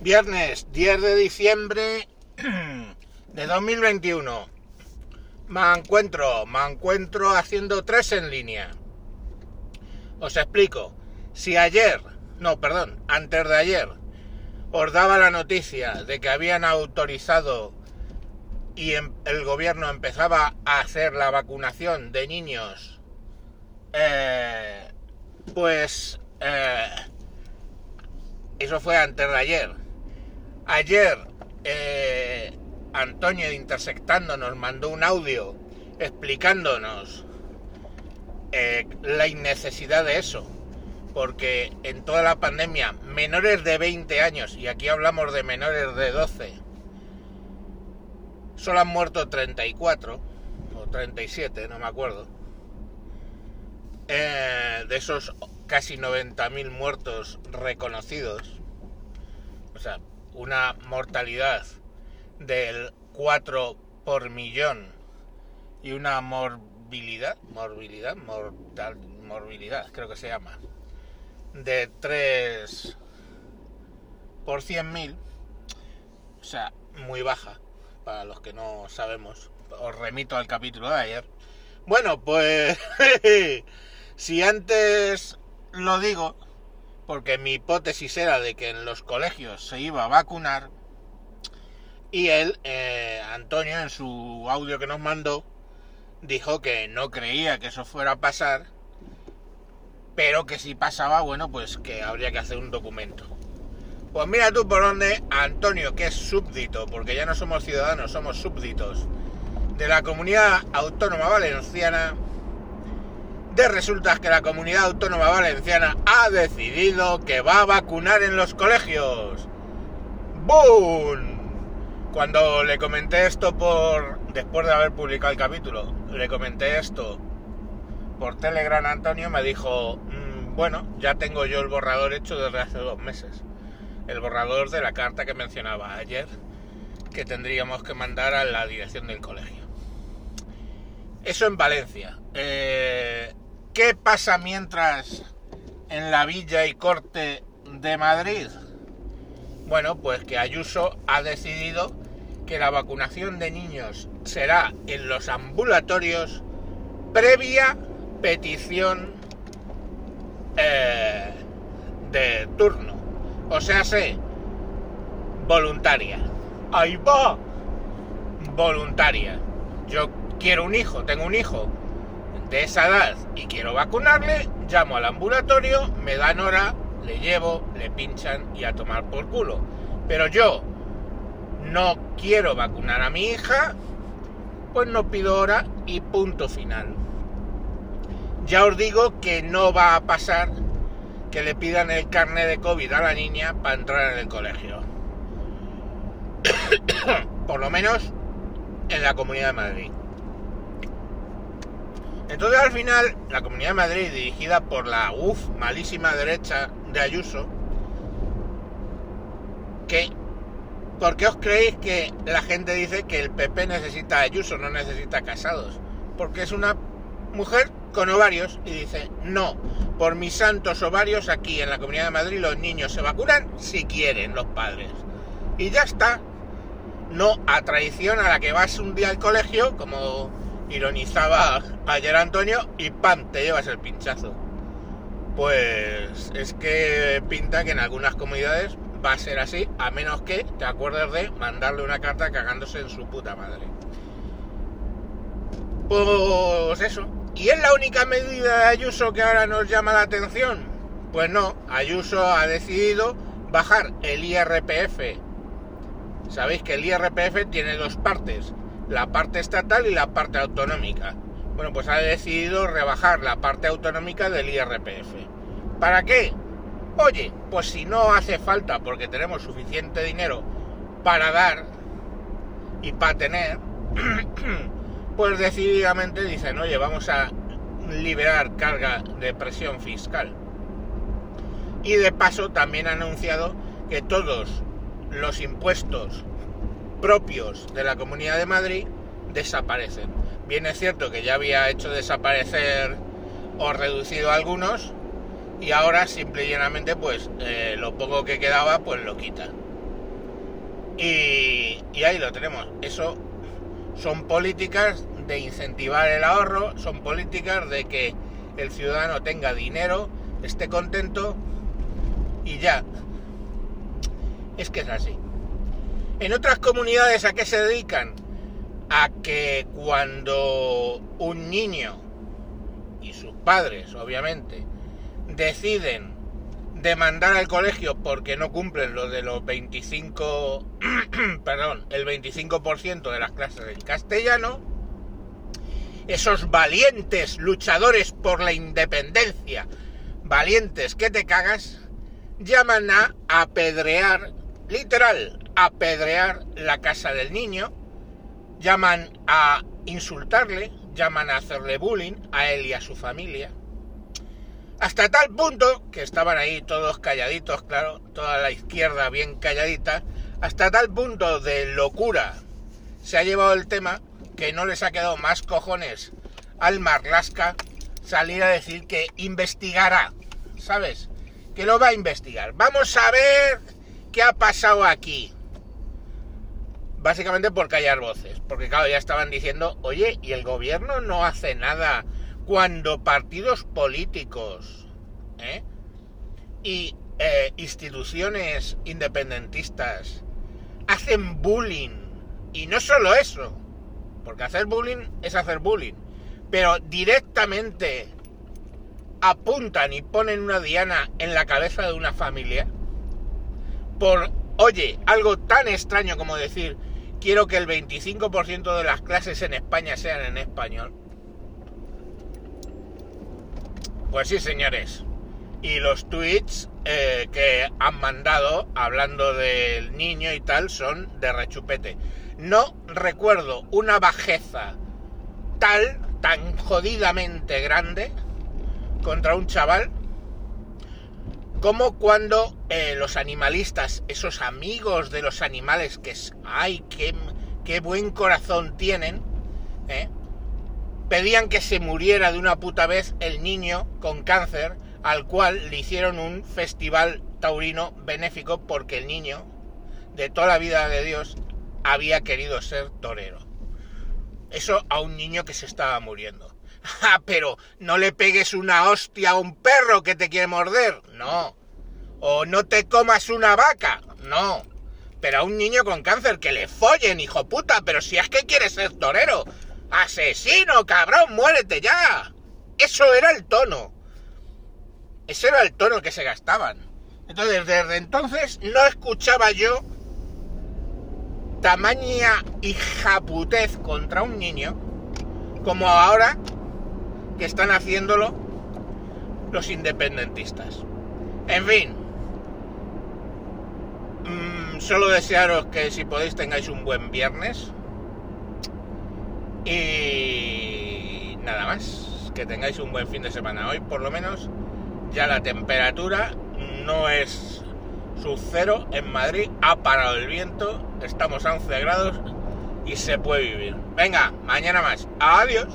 Viernes 10 de diciembre de 2021. Me encuentro, me encuentro haciendo tres en línea. Os explico. Si ayer, no, perdón, antes de ayer, os daba la noticia de que habían autorizado y em- el gobierno empezaba a hacer la vacunación de niños, eh, pues eh, eso fue antes de ayer. Ayer eh, Antonio de Intersectando nos mandó un audio explicándonos eh, la innecesidad de eso. Porque en toda la pandemia, menores de 20 años, y aquí hablamos de menores de 12, solo han muerto 34 o 37, no me acuerdo. Eh, de esos casi 90.000 muertos reconocidos, o sea, una mortalidad del 4 por millón y una morbilidad, morbilidad, mortal, morbilidad, creo que se llama, de 3 por 100.000, o sea, muy baja, para los que no sabemos. Os remito al capítulo de ayer. Bueno, pues si antes lo digo, porque mi hipótesis era de que en los colegios se iba a vacunar, y él, eh, Antonio, en su audio que nos mandó, dijo que no creía que eso fuera a pasar, pero que si pasaba, bueno, pues que habría que hacer un documento. Pues mira tú por dónde Antonio, que es súbdito, porque ya no somos ciudadanos, somos súbditos, de la comunidad autónoma valenciana, de resulta que la comunidad autónoma valenciana ha decidido que va a vacunar en los colegios. ¡Boom! Cuando le comenté esto por... después de haber publicado el capítulo, le comenté esto por Telegram a Antonio, me dijo, "Mm, bueno, ya tengo yo el borrador hecho desde hace dos meses. El borrador de la carta que mencionaba ayer, que tendríamos que mandar a la dirección del colegio. Eso en Valencia. Eh, ¿Qué pasa mientras en la Villa y Corte de Madrid? Bueno, pues que Ayuso ha decidido que la vacunación de niños será en los ambulatorios previa petición eh, de turno. O sea, sé, voluntaria. Ahí va. Voluntaria. Yo quiero un hijo, tengo un hijo de esa edad y quiero vacunarle, llamo al ambulatorio, me dan hora, le llevo, le pinchan y a tomar por culo. Pero yo no quiero vacunar a mi hija, pues no pido hora y punto final. Ya os digo que no va a pasar que le pidan el carnet de COVID a la niña para entrar en el colegio. Por lo menos en la Comunidad de Madrid. Entonces al final la Comunidad de Madrid, dirigida por la UF malísima derecha de Ayuso, que ¿por qué os creéis que la gente dice que el PP necesita Ayuso, no necesita casados? Porque es una mujer con ovarios y dice, no, por mis santos ovarios aquí en la Comunidad de Madrid los niños se vacunan si quieren los padres. Y ya está. No a traición a la que vas un día al colegio, como ironizaba ayer Antonio, y ¡pam! te llevas el pinchazo. Pues es que pinta que en algunas comunidades va a ser así, a menos que te acuerdes de mandarle una carta cagándose en su puta madre. Pues eso. ¿Y es la única medida de Ayuso que ahora nos llama la atención? Pues no, Ayuso ha decidido bajar el IRPF. Sabéis que el IRPF tiene dos partes, la parte estatal y la parte autonómica. Bueno, pues ha decidido rebajar la parte autonómica del IRPF. ¿Para qué? Oye, pues si no hace falta porque tenemos suficiente dinero para dar y para tener, pues decididamente dicen, oye, vamos a liberar carga de presión fiscal. Y de paso también ha anunciado que todos los impuestos propios de la Comunidad de Madrid desaparecen. Bien es cierto que ya había hecho desaparecer o reducido algunos y ahora simple y llanamente pues eh, lo poco que quedaba pues lo quita. Y, y ahí lo tenemos. Eso son políticas de incentivar el ahorro, son políticas de que el ciudadano tenga dinero, esté contento y ya. Es que es así. En otras comunidades a qué se dedican? A que cuando un niño y sus padres, obviamente, deciden demandar al colegio porque no cumplen lo de los 25, perdón, el 25% de las clases en castellano, esos valientes luchadores por la independencia, valientes que te cagas, llaman a apedrear, literal, apedrear la casa del niño, llaman a insultarle, llaman a hacerle bullying a él y a su familia. Hasta tal punto que estaban ahí todos calladitos, claro, toda la izquierda bien calladita, hasta tal punto de locura se ha llevado el tema que no les ha quedado más cojones al Marlasca salir a decir que investigará, ¿sabes? Que lo va a investigar. Vamos a ver qué ha pasado aquí. Básicamente por callar voces, porque claro, ya estaban diciendo, oye, ¿y el gobierno no hace nada cuando partidos políticos ¿eh? y eh, instituciones independentistas hacen bullying? Y no solo eso, porque hacer bullying es hacer bullying. Pero directamente apuntan y ponen una diana en la cabeza de una familia por, oye, algo tan extraño como decir, quiero que el 25% de las clases en España sean en español. Pues sí, señores. Y los tweets eh, que han mandado hablando del niño y tal son de rechupete. No recuerdo una bajeza tal, tan jodidamente grande contra un chaval como cuando eh, los animalistas, esos amigos de los animales que es, ay, qué, qué buen corazón tienen, ¿eh? pedían que se muriera de una puta vez el niño con cáncer al cual le hicieron un festival taurino benéfico porque el niño de toda la vida de Dios había querido ser torero. Eso a un niño que se estaba muriendo. Ah, pero no le pegues una hostia a un perro que te quiere morder. No. O no te comas una vaca. No. Pero a un niño con cáncer que le follen, hijo puta. Pero si es que quieres ser torero. Asesino, cabrón, muérete ya. Eso era el tono. Ese era el tono que se gastaban. Entonces, desde entonces no escuchaba yo tamaña hijaputez contra un niño como ahora que están haciéndolo los independentistas. En fin, mmm, solo desearos que si podéis tengáis un buen viernes y nada más, que tengáis un buen fin de semana. Hoy por lo menos ya la temperatura no es sub cero en Madrid, ha parado el viento, estamos a 11 grados y se puede vivir. Venga, mañana más. Adiós.